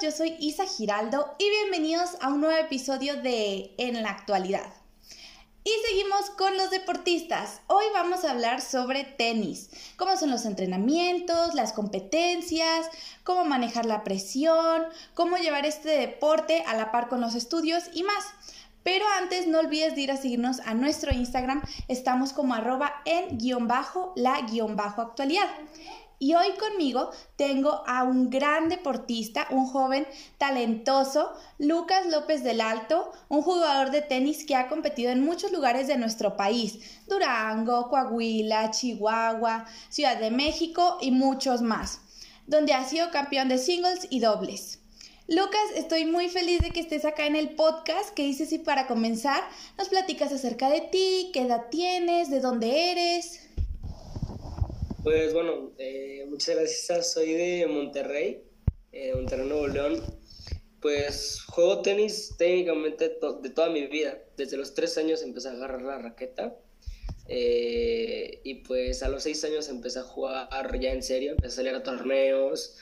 yo soy Isa Giraldo y bienvenidos a un nuevo episodio de En la actualidad. Y seguimos con los deportistas. Hoy vamos a hablar sobre tenis, cómo son los entrenamientos, las competencias, cómo manejar la presión, cómo llevar este deporte a la par con los estudios y más. Pero antes no olvides de ir a seguirnos a nuestro Instagram, estamos como arroba en guion bajo la guion bajo actualidad. Y hoy conmigo tengo a un gran deportista, un joven talentoso, Lucas López del Alto, un jugador de tenis que ha competido en muchos lugares de nuestro país, Durango, Coahuila, Chihuahua, Ciudad de México y muchos más, donde ha sido campeón de singles y dobles. Lucas, estoy muy feliz de que estés acá en el podcast. ¿Qué dices y para comenzar nos platicas acerca de ti, qué edad tienes, de dónde eres? Pues bueno, eh, muchas gracias. Soy de Monterrey, eh, Monterrey, Nuevo León. Pues juego tenis técnicamente de toda mi vida. Desde los tres años empecé a agarrar la raqueta. Eh, y pues a los seis años empecé a jugar ya en serio, empecé a salir a torneos.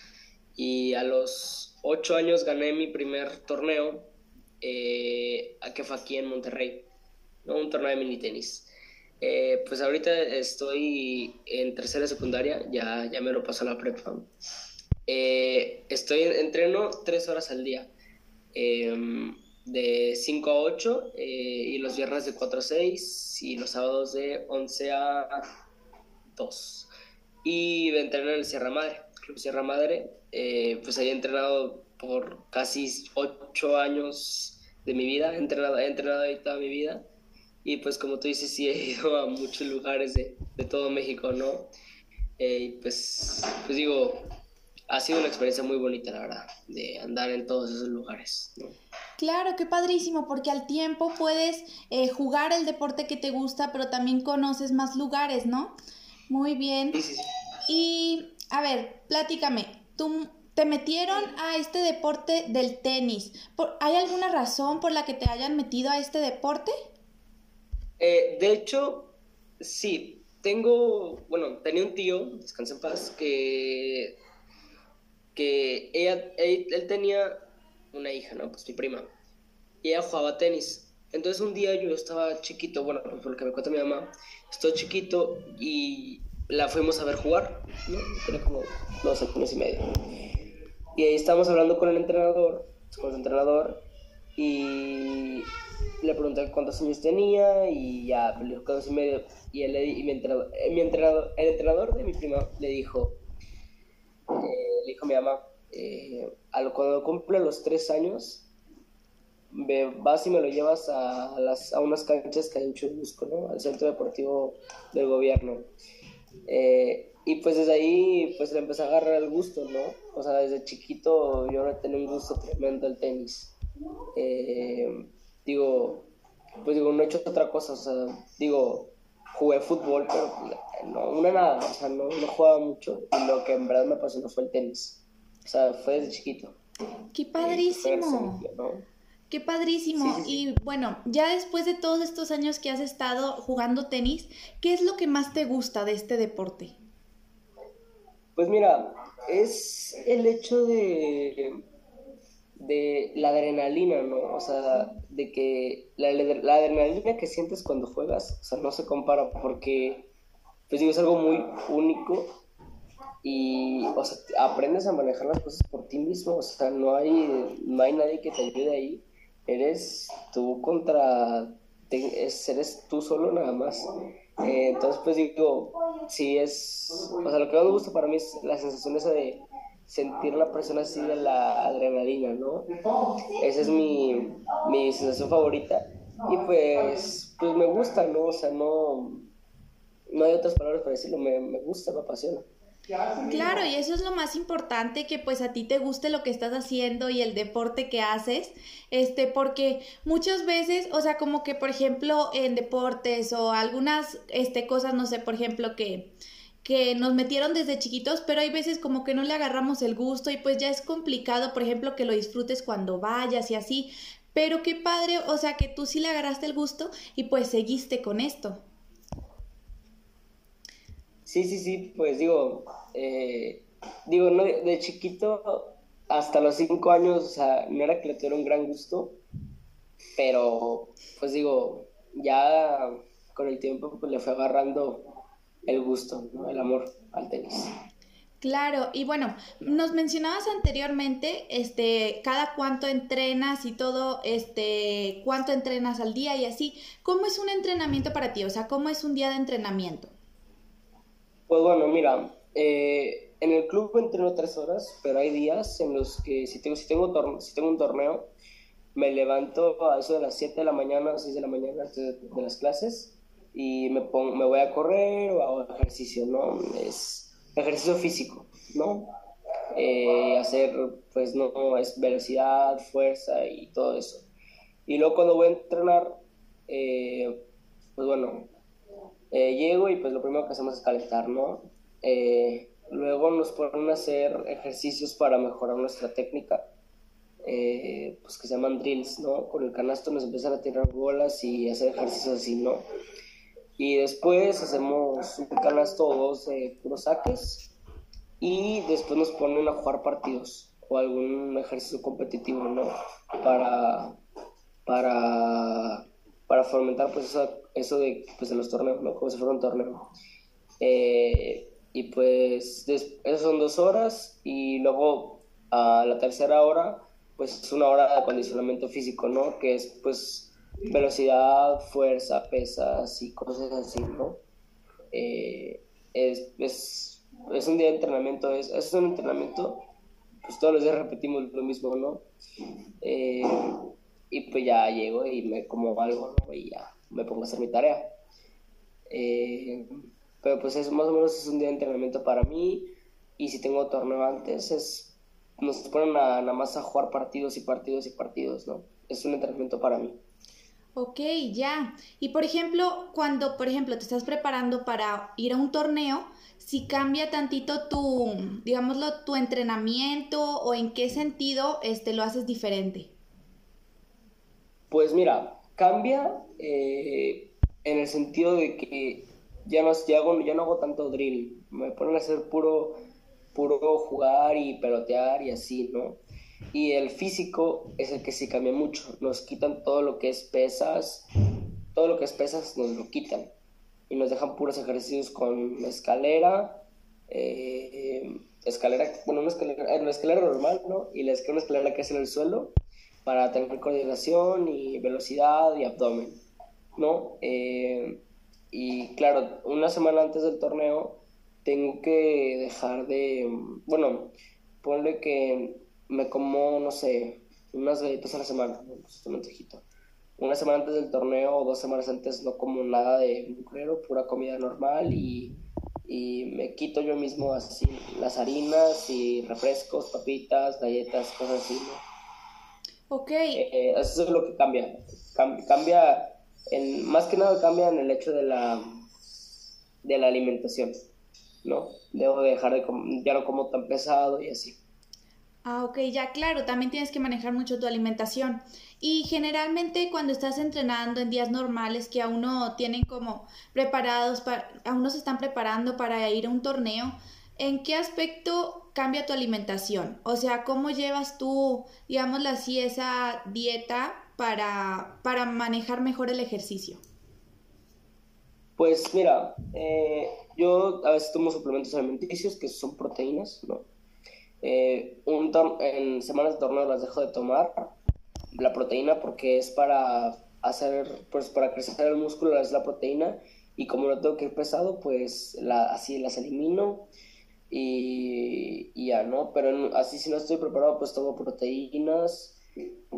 Y a los ocho años gané mi primer torneo, que fue aquí en Monterrey, un torneo de mini tenis. Eh, pues ahorita estoy en tercera secundaria, ya, ya me lo pasó la prepa. Eh, estoy entreno tres horas al día, em, de 5 a 8 eh, y los viernes de 4 a 6 y los sábados de 11 a 2. Y entreno en el Sierra Madre, Club Sierra Madre, pues ahí he entrenado por casi 8 años de mi vida, he entrenado, he entrenado ahí toda mi vida. Y pues como tú dices, sí he ido a muchos lugares de, de todo México, ¿no? Eh, y pues, pues digo, ha sido una experiencia muy bonita, la verdad, de andar en todos esos lugares, ¿no? Claro, qué padrísimo, porque al tiempo puedes eh, jugar el deporte que te gusta, pero también conoces más lugares, ¿no? Muy bien. Sí, sí, sí. Y, a ver, platícame, tú te metieron a este deporte del tenis. ¿Hay alguna razón por la que te hayan metido a este deporte? Eh, de hecho, sí, tengo, bueno, tenía un tío, descansa en paz, que, que ella, él, tenía una hija, ¿no? Pues mi prima. Y ella jugaba tenis. Entonces un día yo estaba chiquito, bueno, por lo que me cuenta mi mamá, estoy chiquito y la fuimos a ver jugar, ¿no? Tenía como dos años y medio. Y ahí estábamos hablando con el entrenador, con el entrenador, y le pregunté cuántos años tenía y ya me dijo dos y medio. Y, él, y mi, entrenador, eh, mi entrenador, el entrenador de mi prima le dijo, eh, le dijo a mi mamá, eh, cuando cumple los tres años, vas y me lo llevas a, las, a unas canchas que hay en Churubusco, ¿no? Al centro deportivo del gobierno. y pues desde ahí pues le empecé a agarrar el gusto, ¿no? O sea, desde chiquito yo tenía un gusto tremendo al tenis. Eh, digo, pues digo, no he hecho otra cosa, o sea, digo, jugué fútbol, pero no, una nada, o sea, no, no jugaba mucho y lo que en verdad me apasionó fue el tenis, o sea, fue desde chiquito. ¡Qué padrísimo! Qué padrísimo. Y bueno, ya después de todos estos años que has estado jugando tenis, ¿qué es lo que más te gusta de este deporte? Pues mira, es el hecho de de la adrenalina, ¿no? O sea, de que la, la, adrenalina que sientes cuando juegas, o sea, no se compara porque, pues digo, es algo muy único y, o sea, aprendes a manejar las cosas por ti mismo, o sea, no hay, no hay nadie que te ayude ahí, eres tú contra, eres tú solo nada más. Eh, entonces, pues digo, sí es, o sea, lo que más me gusta para mí es la sensación esa de sentir la presión así de la adrenalina, ¿no? Esa es mi, mi sensación favorita. Y pues, pues me gusta, ¿no? O sea, no, no hay otras palabras para decirlo, me, me gusta, me apasiona. Claro, y eso es lo más importante, que pues a ti te guste lo que estás haciendo y el deporte que haces, este, porque muchas veces, o sea, como que por ejemplo en deportes o algunas, este, cosas, no sé, por ejemplo que, que nos metieron desde chiquitos, pero hay veces como que no le agarramos el gusto y pues ya es complicado, por ejemplo, que lo disfrutes cuando vayas y así, pero qué padre, o sea, que tú sí le agarraste el gusto y pues seguiste con esto. Sí, sí, sí, pues digo, eh, digo, no, de chiquito hasta los cinco años, o sea, no era que le tuviera un gran gusto, pero pues digo, ya con el tiempo pues, le fue agarrando el gusto, ¿no? el amor al tenis. Claro, y bueno, nos mencionabas anteriormente, este, cada cuánto entrenas y todo, este, cuánto entrenas al día y así. ¿Cómo es un entrenamiento para ti? O sea, ¿cómo es un día de entrenamiento? Pues bueno, mira, eh, en el club entreno tres horas, pero hay días en los que si tengo, si tengo, si tengo un torneo, me levanto a eso de las 7 de la mañana, 6 de la mañana de, de las clases y me, pongo, me voy a correr o hago ejercicio, ¿no? Es ejercicio físico, ¿no? Eh, hacer, pues, no, es velocidad, fuerza y todo eso. Y luego cuando voy a entrenar, eh, pues bueno, eh, llego y pues lo primero que hacemos es calentar, ¿no? luego nos ponen a hacer ejercicios para mejorar nuestra técnica, pues que se llaman drills, ¿no? Con el canasto nos empiezan a tirar bolas y hacer ejercicios así, ¿no? Y después hacemos un canasto o dos de puros saques. Y después nos ponen a jugar partidos o algún ejercicio competitivo, ¿no? Para, para, para fomentar pues eso, de, pues, los torneos, ¿no? Como si fuera un torneo. Eh, y pues esas son dos horas y luego a la tercera hora pues es una hora de acondicionamiento físico, ¿no? Que es pues velocidad, fuerza, pesas y cosas así, ¿no? Eh, es, es, es, un día de entrenamiento, es, es un entrenamiento, pues todos los días repetimos lo mismo, ¿no? Eh, y pues ya llego y me como algo, ¿no? Y ya me pongo a hacer mi tarea. Eh, pero pues es más o menos es un día de entrenamiento para mí y si tengo torneo antes es nos ponen a, nada más a jugar partidos y partidos y partidos, ¿no? Es un entrenamiento para mí. Ok, ya. Y por ejemplo, cuando, por ejemplo, te estás preparando para ir a un torneo, si cambia tantito tu, digámoslo, tu entrenamiento o en qué sentido este, lo haces diferente. Pues mira, cambia eh, en el sentido de que ya no, ya, hago, ya no hago tanto drill, me ponen a hacer puro, puro jugar y pelotear y así, ¿no? Y el físico es el que sí cambia mucho. Nos quitan todo lo que es pesas, todo lo que es pesas nos lo quitan. Y nos dejan puros ejercicios con escalera, eh, escalera, bueno, una escalera, eh, una escalera normal, ¿no? Y la escalera, una escalera que es en el suelo para tener coordinación y velocidad y abdomen, ¿no? Eh, y claro, una semana antes del torneo tengo que dejar de, bueno, ponle que me como, no sé, unas galletas a la semana, un Una semana antes del torneo o dos semanas antes no como nada de mugrero, pura comida normal y, y me quito yo mismo así las harinas y refrescos, papitas, galletas, cosas así, ¿no? Ok. Eh, eso es lo que cambia. Cambia, en, más que nada cambia en el hecho de la, de la alimentación, ¿no? Debo dejar de comer, ya no como tan pesado y así. Ah, ok, ya claro, también tienes que manejar mucho tu alimentación. Y generalmente cuando estás entrenando en días normales que a uno tienen como preparados, para, a uno se están preparando para ir a un torneo, ¿en qué aspecto cambia tu alimentación? O sea, ¿cómo llevas tú, digámoslo así, esa dieta para, para manejar mejor el ejercicio? Pues mira, eh, yo a veces tomo suplementos alimenticios que son proteínas, ¿no? Eh, un en semanas de torneo las dejo de tomar, la proteína, porque es para hacer, pues para crecer el músculo, es la proteína, y como no tengo que ir pesado, pues la, así las elimino y, ya, ¿no? Pero así si no estoy preparado, pues tomo proteínas,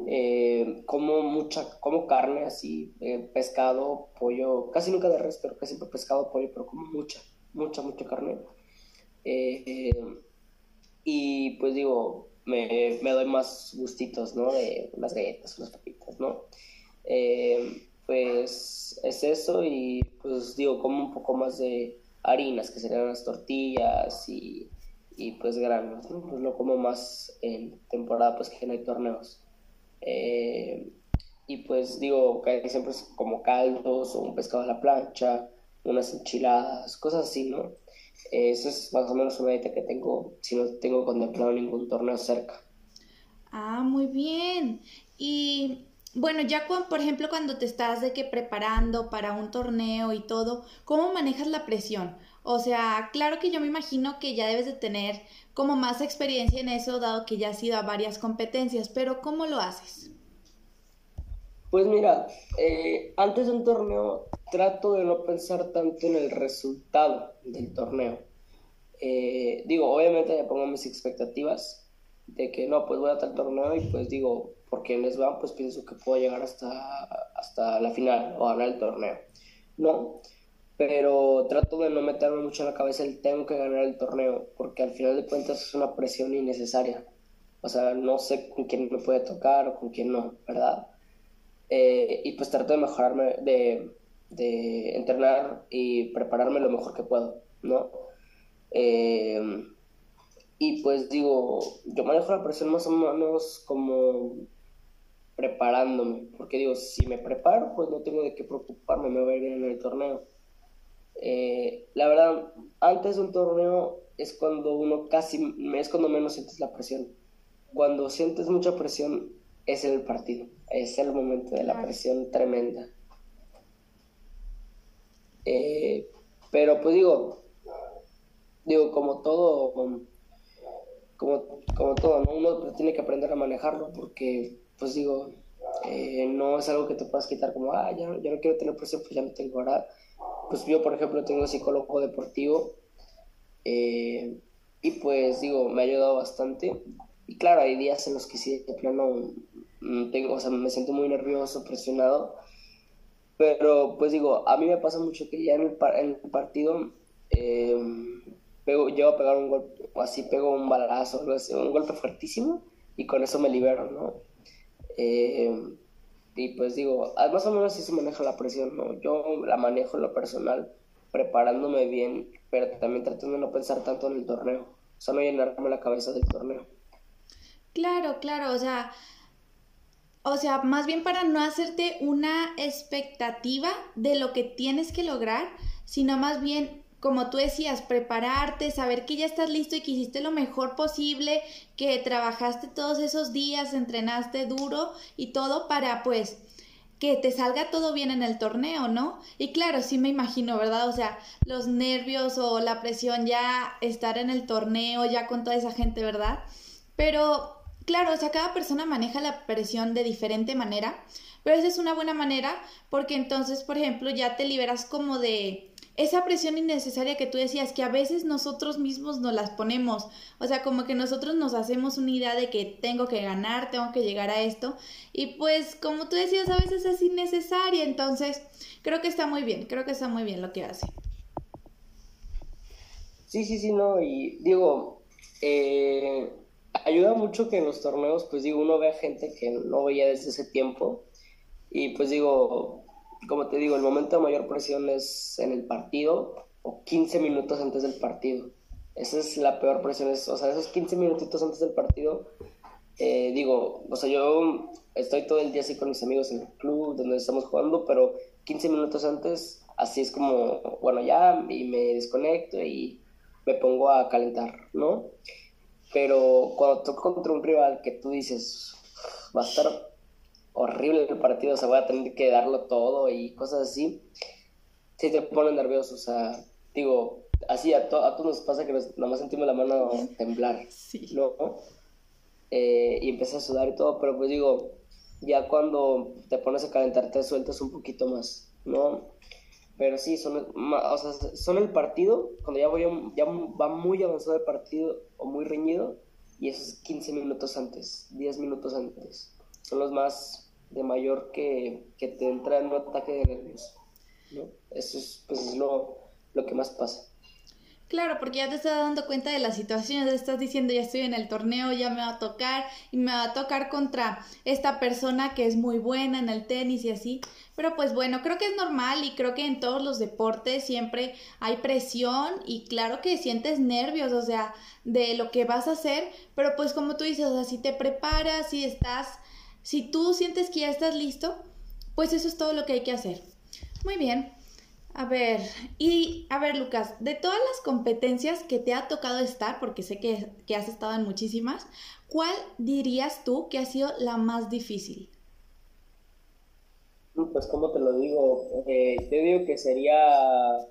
eh, como mucha, como carne, así, eh, pescado, pollo, casi nunca de res, pero casi pescado, pollo, pero como mucha, mucha, mucha carne. Eh, y pues digo, me, me doy más gustitos, ¿no? De las galletas, las papitas, ¿no? Eh, pues es eso y pues digo, como un poco más de harinas, que serían las tortillas y, y pues granos, ¿no? Pues lo como más en temporada, pues que no hay torneos. Eh, y pues digo, siempre es como caldos o un pescado a la plancha, unas enchiladas, cosas así, ¿no? Eso es más o menos una idea que tengo si no tengo contemplado ningún torneo cerca. Ah, muy bien. Y bueno, ya por ejemplo cuando te estás de que preparando para un torneo y todo, ¿cómo manejas la presión? O sea, claro que yo me imagino que ya debes de tener como más experiencia en eso, dado que ya has ido a varias competencias, pero ¿cómo lo haces? Pues mira, eh, antes de un torneo trato de no pensar tanto en el resultado del torneo. Eh, digo, obviamente me pongo mis expectativas de que no, pues voy a tal torneo y pues digo, por quienes van, pues pienso que puedo llegar hasta, hasta la final o ganar el torneo. No, pero trato de no meterme mucho en la cabeza el tengo que ganar el torneo, porque al final de cuentas es una presión innecesaria. O sea, no sé con quién me puede tocar o con quién no, ¿verdad? Eh, y pues trato de mejorarme, de, de, entrenar y prepararme lo mejor que puedo, ¿no? Eh, y pues digo, yo manejo la presión más o menos como preparándome, porque digo, si me preparo, pues no tengo de qué preocuparme, me voy a ir bien en el torneo. Eh, la verdad, antes de un torneo es cuando uno casi, es cuando menos sientes la presión. Cuando sientes mucha presión es el partido, es el momento de la presión tremenda. Eh, pero pues digo, digo, como todo, como, como todo, uno tiene que aprender a manejarlo porque, pues digo, eh, no es algo que te puedas quitar como, ah, ya, ya no quiero tener presión, pues ya no tengo, ahora Pues yo, por ejemplo, tengo psicólogo deportivo eh, y pues digo, me ha ayudado bastante. Y claro, hay días en los que sí, de plano, mm, tengo, o sea, me siento muy nervioso, presionado. Pero pues digo, a mí me pasa mucho que ya en el, en el partido eh, llego a pegar un golpe, o así pego un balazo, un golpe fuertísimo y con eso me libero, ¿no? Eh, y pues digo, ah, más o menos así se maneja la presión, ¿no? Yo la manejo en lo personal, preparándome bien, pero también tratando de no pensar tanto en el torneo, o sea, no llenarme la cabeza del torneo. Claro, claro, o sea, o sea, más bien para no hacerte una expectativa de lo que tienes que lograr, sino más bien, como tú decías, prepararte, saber que ya estás listo y que hiciste lo mejor posible, que trabajaste todos esos días, entrenaste duro y todo para pues que te salga todo bien en el torneo, ¿no? Y claro, sí me imagino, ¿verdad? O sea, los nervios o la presión ya estar en el torneo, ya con toda esa gente, ¿verdad? Pero claro, o sea, cada persona maneja la presión de diferente manera, pero esa es una buena manera porque entonces, por ejemplo, ya te liberas como de esa presión innecesaria que tú decías, que a veces nosotros mismos nos las ponemos, o sea, como que nosotros nos hacemos una idea de que tengo que ganar, tengo que llegar a esto, y pues como tú decías, a veces es innecesaria, entonces creo que está muy bien, creo que está muy bien lo que hace. Sí, sí, sí, no, y digo, eh, ayuda mucho que en los torneos, pues digo, uno ve a gente que no veía desde ese tiempo. Y pues digo, como te digo, el momento de mayor presión es en el partido o 15 minutos antes del partido. Esa es la peor presión. o sea, esos 15 minutitos antes del partido, eh, digo, o sea, yo estoy todo el día así con mis amigos en el club donde estamos jugando, pero 15 minutos antes, así es como, bueno, ya, y me desconecto y me pongo a calentar, ¿no? Pero cuando toca contra un rival que tú dices, va a estar horrible el partido, o sea, voy a tener que darlo todo y cosas así, sí te pone nervioso, o sea, digo, así a, todos nos pasa que nos, nada más sentimos la mano temblar, ¿no? Eh, y empieza a sudar y todo, pero pues digo, ya cuando te pones a calentar te sueltas un poquito más, ¿no? Pero sí, son, o sea, son el partido, cuando ya, voy, ya va muy avanzado el partido o muy reñido, y esos 15 minutos antes, 10 minutos antes, son los más de mayor que, que te entra en un ataque de nervios. ¿no? Eso es, pues, es lo, lo que más pasa. Claro, porque ya te estás dando cuenta de la situación, ya estás diciendo ya estoy en el torneo, ya me va a tocar y me va a tocar contra esta persona que es muy buena en el tenis y así. Pero pues bueno, creo que es normal y creo que en todos los deportes siempre hay presión y claro que sientes nervios, o sea, de lo que vas a hacer, pero pues como tú dices, o sea, si te preparas, si estás, si tú sientes que ya estás listo, pues eso es todo lo que hay que hacer. Muy bien. A ver, y a ver, Lucas, de todas las competencias que te ha tocado estar, porque sé que, que has estado en muchísimas, ¿cuál dirías tú que ha sido la más difícil? Pues, como te lo digo? Eh, te digo que sería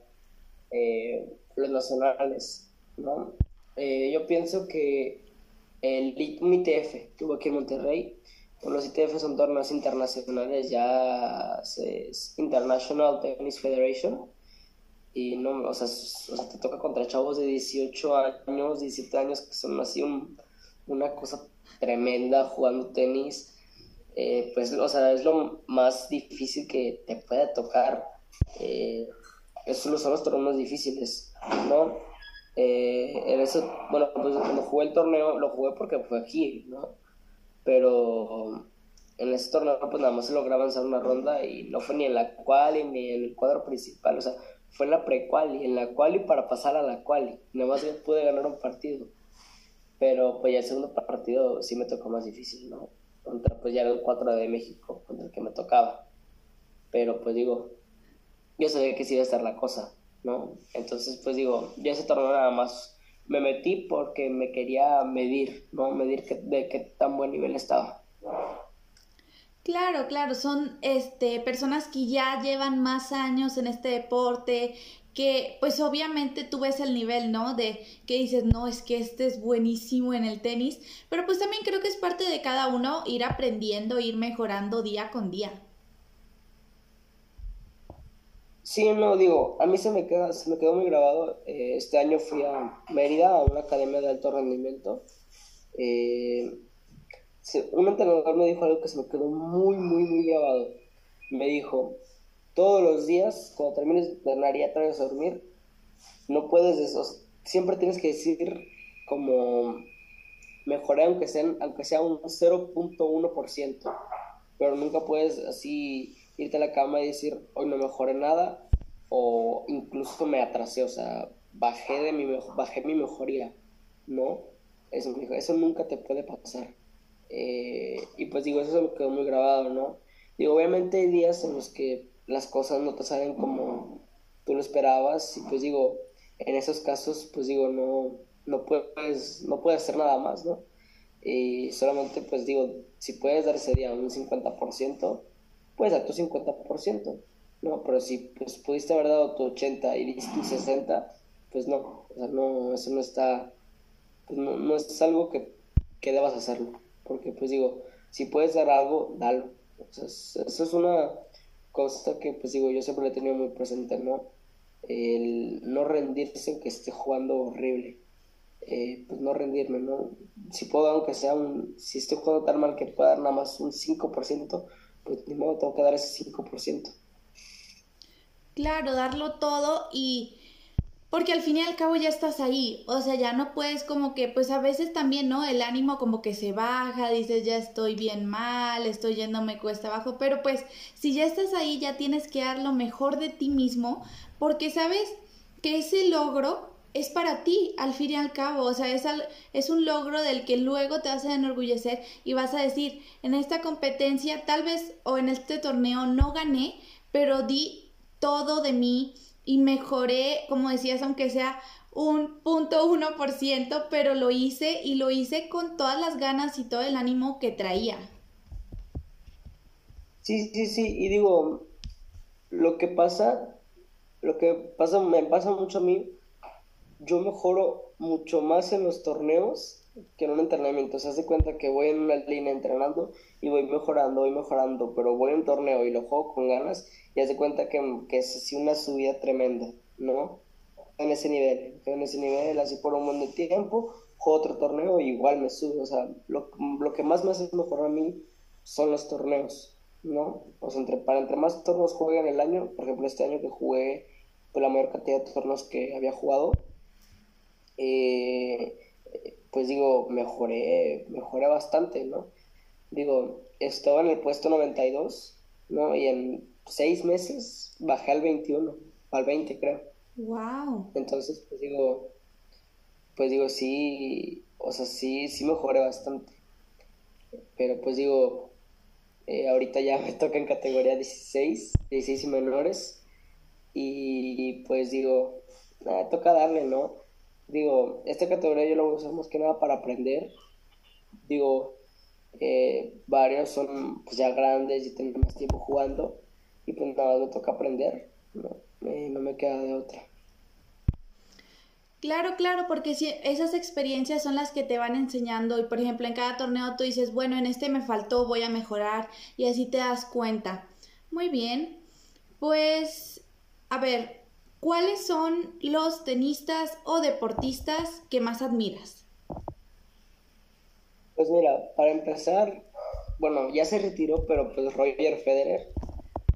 eh, los nacionales, ¿no? Eh, yo pienso que el un ITF que hubo aquí en Monterrey, los ITF son torneos internacionales, ya es International Tennis Federation, y no, o sea, te toca contra chavos de 18 años, 17 años, que son así una cosa tremenda jugando tenis, eh, pues, o sea, es lo más difícil que te puede tocar. Eh, esos son los torneos difíciles, ¿no? Eh, en eso, bueno, pues cuando jugué el torneo, lo jugué porque fue aquí, ¿no? Pero en ese torneo, pues nada más se logró avanzar una ronda y no fue ni en la quali ni en el cuadro principal, o sea, fue en la pre-quali, en la quali para pasar a la quali, nada más pude ganar un partido. Pero pues ya el segundo partido sí me tocó más difícil, ¿no? contra pues ya era el 4 de México, contra el que me tocaba. Pero pues digo, yo sabía que sí iba a estar la cosa, ¿no? Entonces pues digo, yo ese torneo nada más me metí porque me quería medir, ¿no? Medir de qué tan buen nivel estaba. Claro, claro, son este personas que ya llevan más años en este deporte, que pues obviamente tú ves el nivel, ¿no? De que dices, no, es que este es buenísimo en el tenis, pero pues también creo que es parte de cada uno ir aprendiendo, ir mejorando día con día. Sí, no, digo, a mí se me, queda, se me quedó muy grabado. Eh, este año fui a Mérida, a una academia de alto rendimiento. Eh, un entrenador me dijo algo que se me quedó muy, muy, muy grabado. Me dijo, todos los días, cuando termines de entrenar y ya a dormir, no puedes, eso, siempre tienes que decir como mejoré aunque sea, aunque sea un 0.1%, pero nunca puedes así irte a la cama y decir, hoy no mejoré nada, o incluso me atrasé, o sea, bajé, de mi, bajé mi mejoría, ¿no? Eso, eso nunca te puede pasar. Eh, y pues digo, eso me quedó muy grabado, ¿no? Digo, obviamente hay días en los que las cosas no te salen como tú lo esperabas y pues digo, en esos casos pues digo, no, no puedes, no puedes hacer nada más, ¿no? Y solamente pues digo, si puedes dar ese día un 50%, puedes dar tu 50%, ¿no? Pero si pues pudiste haber dado tu 80 y diste tu 60, pues no, o sea, no, eso no está, pues no, no es algo que, que debas hacerlo, porque pues digo, si puedes dar algo, dalo. O sea, eso es una cosa que pues digo yo siempre le he tenido muy presente, ¿no? El no rendirse aunque esté jugando horrible. Eh, pues no rendirme, ¿no? Si puedo, aunque sea un, si estoy jugando tan mal que pueda dar nada más un 5%, pues ni modo, tengo que dar ese 5%. Claro, darlo todo y porque al fin y al cabo ya estás ahí, o sea, ya no puedes como que, pues a veces también, ¿no? El ánimo como que se baja, dices, ya estoy bien mal, estoy yéndome cuesta abajo, pero pues si ya estás ahí, ya tienes que dar lo mejor de ti mismo, porque sabes que ese logro es para ti, al fin y al cabo, o sea, es, es un logro del que luego te vas a enorgullecer y vas a decir, en esta competencia tal vez o en este torneo no gané, pero di todo de mí, y mejoré, como decías, aunque sea un punto uno por ciento, pero lo hice y lo hice con todas las ganas y todo el ánimo que traía. Sí, sí, sí, y digo, lo que pasa, lo que pasa, me pasa mucho a mí, yo mejoro mucho más en los torneos que en un entrenamiento. Se hace cuenta que voy en una línea entrenando y voy mejorando, voy mejorando, pero voy en un torneo y lo juego con ganas y hace cuenta que, que es así una subida tremenda, ¿no? En ese nivel, en ese nivel, así por un buen de tiempo, juego otro torneo y igual me subo. O sea, lo, lo que más me hace mejorar a mí son los torneos, ¿no? O sea, entre, para entre más torneos juegue en el año, por ejemplo, este año que jugué pues, la mayor cantidad de torneos que había jugado, eh, pues digo, mejoré, mejoré bastante, ¿no? Digo, estaba en el puesto 92, ¿no? Y en seis meses bajé al 21, al 20 creo. Wow. Entonces, pues digo, pues digo, sí, o sea, sí, sí mejoré bastante. Pero pues digo, eh, ahorita ya me toca en categoría 16, 16 y menores. y pues digo, nada, toca darle, ¿no? Digo, esta categoría yo la voy que nada para aprender. Digo, eh, varios son pues, ya grandes y tienen más tiempo jugando y pues nada, me toca aprender, no, no me queda de otra. Claro, claro, porque si esas experiencias son las que te van enseñando y por ejemplo en cada torneo tú dices, bueno, en este me faltó, voy a mejorar y así te das cuenta. Muy bien, pues a ver, ¿cuáles son los tenistas o deportistas que más admiras? Pues mira, para empezar, bueno, ya se retiró, pero pues Roger Federer,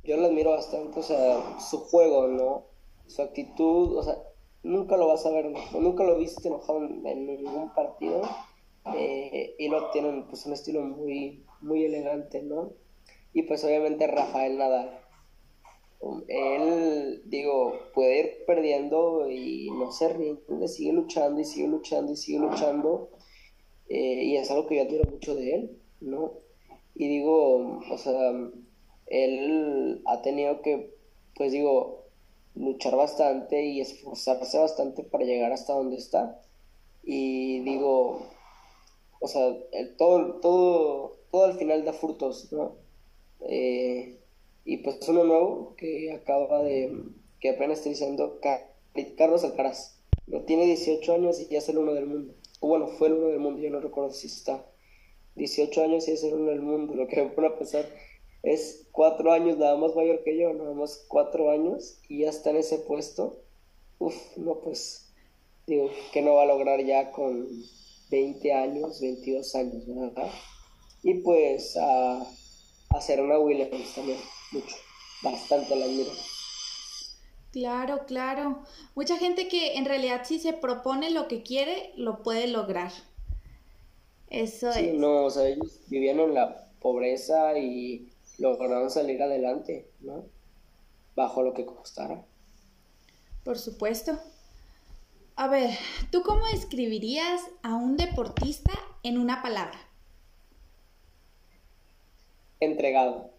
yo lo admiro bastante, o sea, su juego, ¿no? Su actitud, o sea, nunca lo vas a ver, nunca lo viste enojado en, ningún partido, eh, y lo tienen pues un estilo muy, muy elegante, ¿no? Y pues obviamente Rafael Nadal. Él, digo, puede ir perdiendo y no se rinde, sigue luchando y sigue luchando y sigue luchando. Eh, y es algo que yo admiro mucho de él, ¿no? Y digo, o sea, él ha tenido que, pues digo, luchar bastante y esforzarse bastante para llegar hasta donde está. Y digo, o sea, todo, todo, todo al final da frutos, ¿no? Eh, y pues uno nuevo que acaba de, que apenas está diciendo Carlos Alcaraz. No tiene 18 años y ya es el uno del mundo. O bueno, fue el uno del mundo, yo no recuerdo si está. 18 años y es el uno del mundo. Lo que me pone a pensar es cuatro años nada más mayor que yo, nada más cuatro años y ya está en ese puesto. Uf, no, pues digo, que no va a lograr ya con 20 años, 22 años, ¿verdad? Y pues a, a Serena Williams también mucho, bastante la admiro. Claro, claro. Mucha gente que en realidad si se propone lo que quiere, lo puede lograr. Eso sí, No, o sea, ellos vivían en la pobreza y lograron salir adelante, ¿no? Bajo lo que costara. Por supuesto. A ver, ¿tú cómo escribirías a un deportista en una palabra? Entregado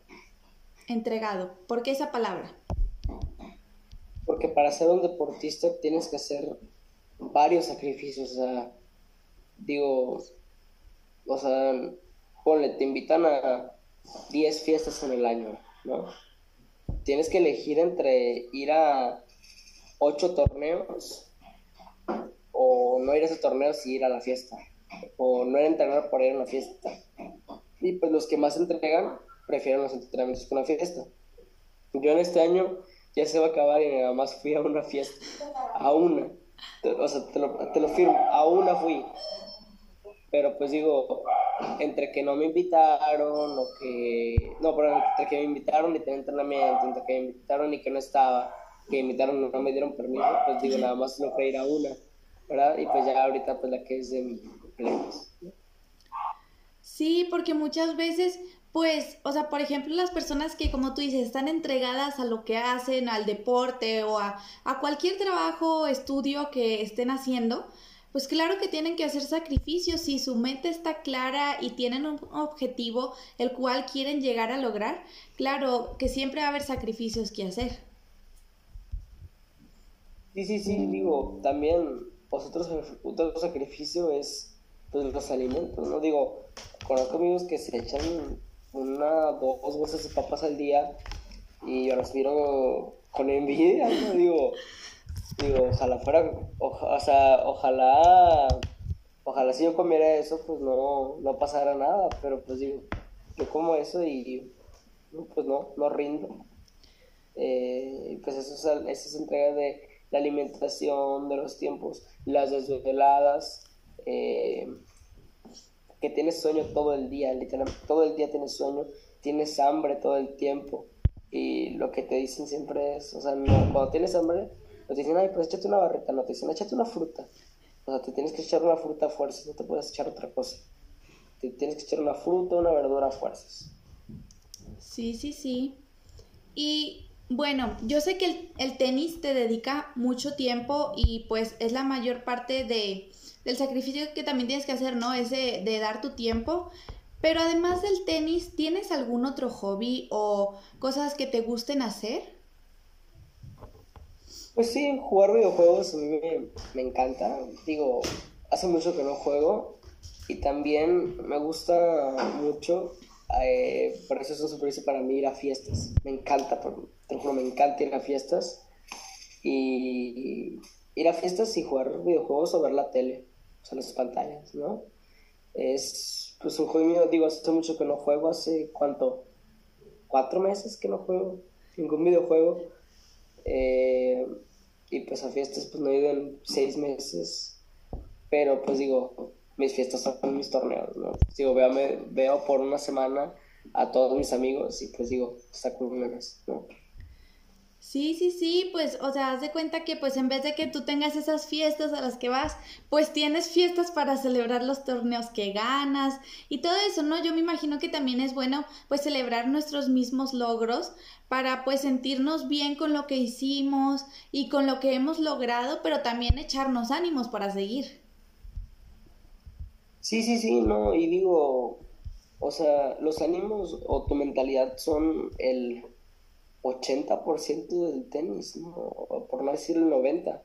entregado. ¿Por qué esa palabra? Porque para ser un deportista tienes que hacer varios sacrificios. O sea, digo, o sea, ponle, te invitan a 10 fiestas en el año, ¿no? Tienes que elegir entre ir a 8 torneos o no ir a esos torneos y ir a la fiesta. O no ir a entrenar por ir a una fiesta. Y pues los que más entregan prefiero los entrenamientos que una fiesta. Yo en este año ya se va a acabar y nada más fui a una fiesta, a una. O sea, te lo, te lo firmo, a una fui. Pero pues digo, entre que no me invitaron o que... No, pero entre que me invitaron y tenía entrenamiento, entre que me invitaron y que no estaba, que me invitaron no me dieron permiso, pues digo, nada más no fue ir a una, ¿verdad? Y pues ya ahorita pues la que es de mi cumpleaños. Sí, porque muchas veces pues, o sea, por ejemplo, las personas que, como tú dices, están entregadas a lo que hacen, al deporte o a, cualquier trabajo o estudio que estén haciendo, pues claro que tienen que hacer sacrificios si su mente está clara y tienen un objetivo el cual quieren llegar a lograr, claro que siempre va a haber sacrificios que hacer. Sí, sí, sí, digo, también vosotros otro sacrificio es pues los alimentos, ¿no? Digo, conozco amigos que se echan una, dos bolsas de papas al día y yo los miro con envidia. Digo, digo, ojalá fuera, o, sea, ojalá, ojalá si yo comiera eso, pues no, no pasara nada, pero pues digo, yo como eso y pues no, no rindo. Eh, pues eso es, eso es entrega de la alimentación, de los tiempos, las desveladas, eh, que tienes sueño todo el día, literalmente todo el día tienes sueño, tienes hambre todo el tiempo y lo que te dicen siempre es, o sea, cuando tienes hambre, te dicen, ay, pues échate una barrita, no te dicen, échate una fruta, o sea, te tienes que echar una fruta a fuerzas, no te puedes echar otra cosa, te tienes que echar una fruta, una verdura a fuerzas. Sí, sí, sí. Y bueno, yo sé que el, tenis te dedica mucho tiempo y pues es la mayor parte de del sacrificio que también tienes que hacer, ¿no? Ese de dar tu tiempo. Pero además del tenis, ¿tienes algún otro hobby o cosas que te gusten hacer? Pues sí, jugar videojuegos a mí me, encanta. Digo, hace mucho que no juego y también me gusta mucho, eh, por eso es un sorpresa para mí ir a fiestas. Me encanta, te lo juro, me encanta ir a fiestas y ir a fiestas y jugar videojuegos o ver la tele, o sea, las pantallas, ¿no? Es pues un juego mío, digo, hace mucho que no juego, hace cuánto, cuatro meses que no juego ningún videojuego. Eh, y pues a fiestas pues no he ido en seis meses. Pero pues digo, mis fiestas son mis torneos, ¿no? Digo, veo, veo por una semana a todos mis amigos y pues digo, está con menos, ¿no? Sí, sí, sí, pues, o sea, haz de cuenta que pues en vez de que tú tengas esas fiestas a las que vas, pues tienes fiestas para celebrar los torneos que ganas y todo eso, ¿no? Yo me imagino que también es bueno pues celebrar nuestros mismos logros para pues sentirnos bien con lo que hicimos y con lo que hemos logrado, pero también echarnos ánimos para seguir. Sí, sí, sí, no, y digo, o sea, los ánimos o tu mentalidad son el 80% del tenis, por no decir el 90%.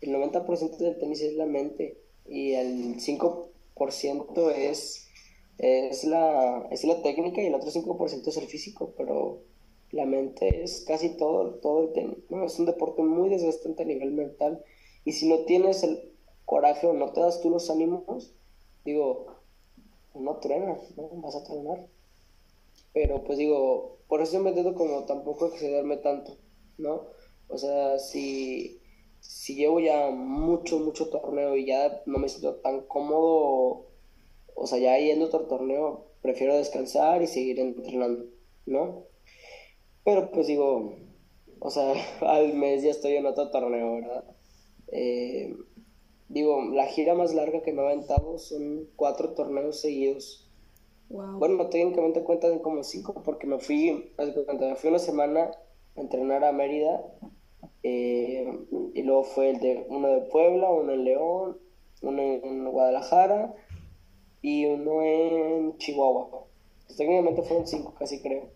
El 90% del tenis es la mente y el 5% es, es, la, es la técnica y el otro 5% es el físico, pero la mente es casi todo, todo el tenis. ¿no? Es un deporte muy desgastante a nivel mental y si no tienes el coraje o no te das tú los ánimos, digo, no truenas, no vas a tronar. Pero pues digo, por eso me intento como tampoco excederme tanto, ¿no? O sea, si, si llevo ya mucho, mucho torneo y ya no me siento tan cómodo, o sea, ya yendo a otro torneo, prefiero descansar y seguir entrenando, ¿no? Pero pues digo, o sea, al mes ya estoy en otro torneo, ¿verdad? Eh, digo, la gira más larga que me ha aventado son cuatro torneos seguidos bueno, técnicamente cuentan como cinco porque me fui, me fui una semana a entrenar a Mérida eh, y luego fue el de uno de Puebla, uno en León, uno en Guadalajara y uno en Chihuahua. Pues, técnicamente fueron cinco casi creo.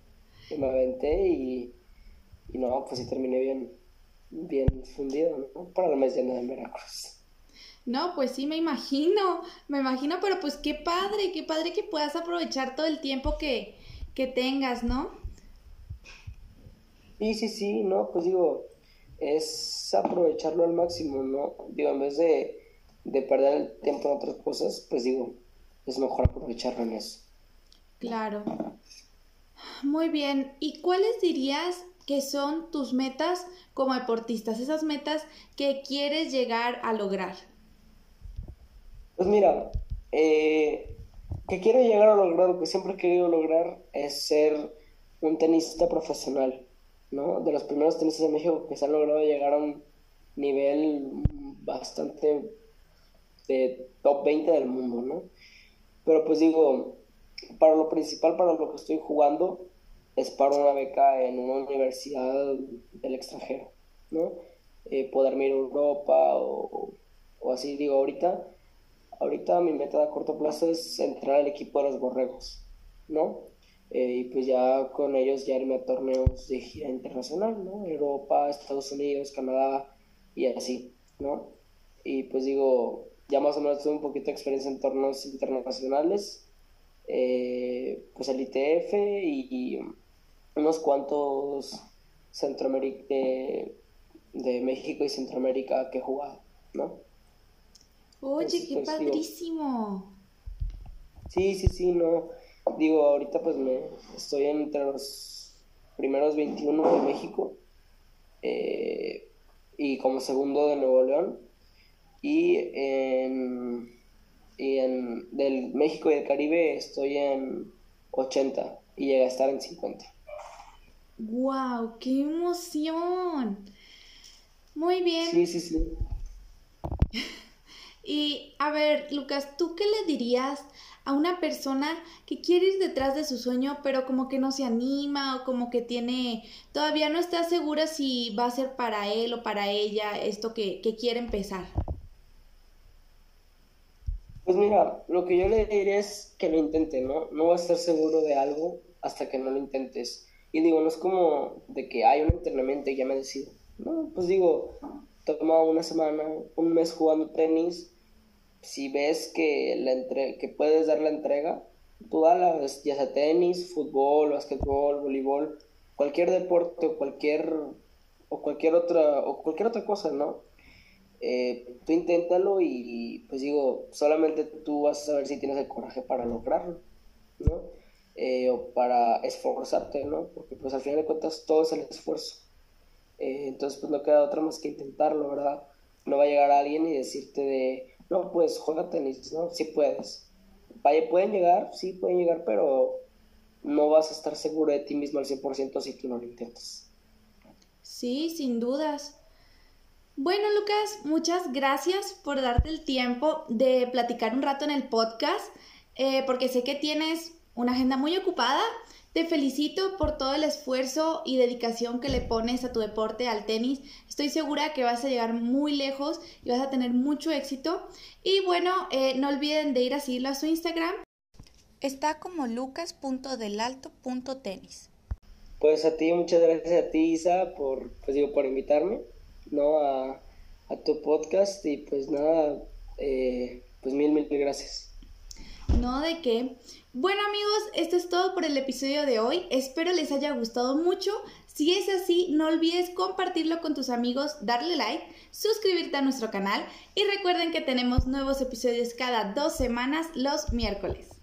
Y me aventé y, y no, pues sí terminé bien, bien fundido, ¿no? Para el mes de en Veracruz. No, pues sí, me imagino, me imagino, pero pues qué padre, qué padre que puedas aprovechar todo el tiempo que, que tengas, ¿no? Sí, sí, sí, no, pues digo, es aprovecharlo al máximo, ¿no? Digo, en vez de, de perder el tiempo en otras cosas, pues digo, es mejor aprovecharlo en eso. Claro. Muy bien, ¿y cuáles dirías que son tus metas como deportistas, esas metas que quieres llegar a lograr? Pues mira, eh, que quiero llegar a lograr, lo que siempre he querido lograr, es ser un tenista profesional, ¿no? De los primeros tenistas de México que se han logrado llegar a un nivel bastante de top 20 del mundo, ¿no? Pero pues digo, para lo principal, para lo que estoy jugando, es para una beca en una universidad del extranjero, ¿no? Eh, poderme ir a Europa o, o así, digo, ahorita ahorita mi meta a corto plazo es entrar al equipo de los borregos, ¿no? Eh, y pues ya con ellos ya irme a torneos de gira internacional, ¿no? Europa, Estados Unidos, Canadá y así, ¿no? Y pues digo, ya más o menos tuve un poquito de experiencia en torneos internacionales, eh, pues el ITF y, unos cuantos Centroamérica de, de México y Centroamérica que he jugado, ¿no? Oye, qué padrísimo. Sí, sí, sí, no. Digo, ahorita pues me estoy entre los primeros 21 de México eh, y como segundo de Nuevo León. Y en, y en del México y el Caribe estoy en 80 y llega a estar en 50. ¡Wow! ¡Qué emoción! Muy bien. Sí, sí, sí. Y a ver, Lucas, ¿tú qué le dirías a una persona que quiere ir detrás de su sueño, pero como que no se anima o como que tiene, todavía no está segura si va a ser para él o para ella esto que, quiere empezar? Pues mira, lo que yo le diría es que lo intente, ¿no? No vas a estar seguro de algo hasta que no lo intentes. Y digo, no es como de que hay un entrenamiento y ya me decido. No, pues digo, toma una semana, un mes jugando tenis, si ves que, la entre que puedes dar la entrega, tú dala, ya sea tenis, fútbol, básquetbol, voleibol, cualquier deporte o cualquier o cualquier otra o cualquier otra cosa, ¿no? Eh, tú inténtalo y pues digo, solamente tú vas a saber si tienes el coraje para lograrlo, ¿no? Eh, o para esforzarte, ¿no? Porque pues al final de cuentas todo es el esfuerzo. Eh, entonces pues no queda otra más que intentarlo, ¿verdad? No va a llegar alguien y decirte de, no, pues juega tenis, ¿no? Sí puedes. Vaya, pueden llegar, sí pueden llegar, pero no vas a estar seguro de ti mismo al 100% si tú no lo intentas. Sí, sin dudas. Bueno, Lucas, muchas gracias por darte el tiempo de platicar un rato en el podcast, eh, porque sé que tienes una agenda muy ocupada. Te felicito por todo el esfuerzo y dedicación que le pones a tu deporte, al tenis. Estoy segura que vas a llegar muy lejos y vas a tener mucho éxito. Y bueno, eh, no olviden de ir a seguirlo a su Instagram. Está como lucas.delalto.tenis. Pues a ti, muchas gracias a ti, Isa, por, pues digo, por invitarme. ¿no? A, tu podcast y pues nada, eh, pues mil, mil gracias. No, de qué. Bueno amigos, esto es todo por el episodio de hoy. Espero les haya gustado mucho. Si es así, no olvides compartirlo con tus amigos, darle like, suscribirte a nuestro canal y recuerden que tenemos nuevos episodios cada dos semanas los miércoles.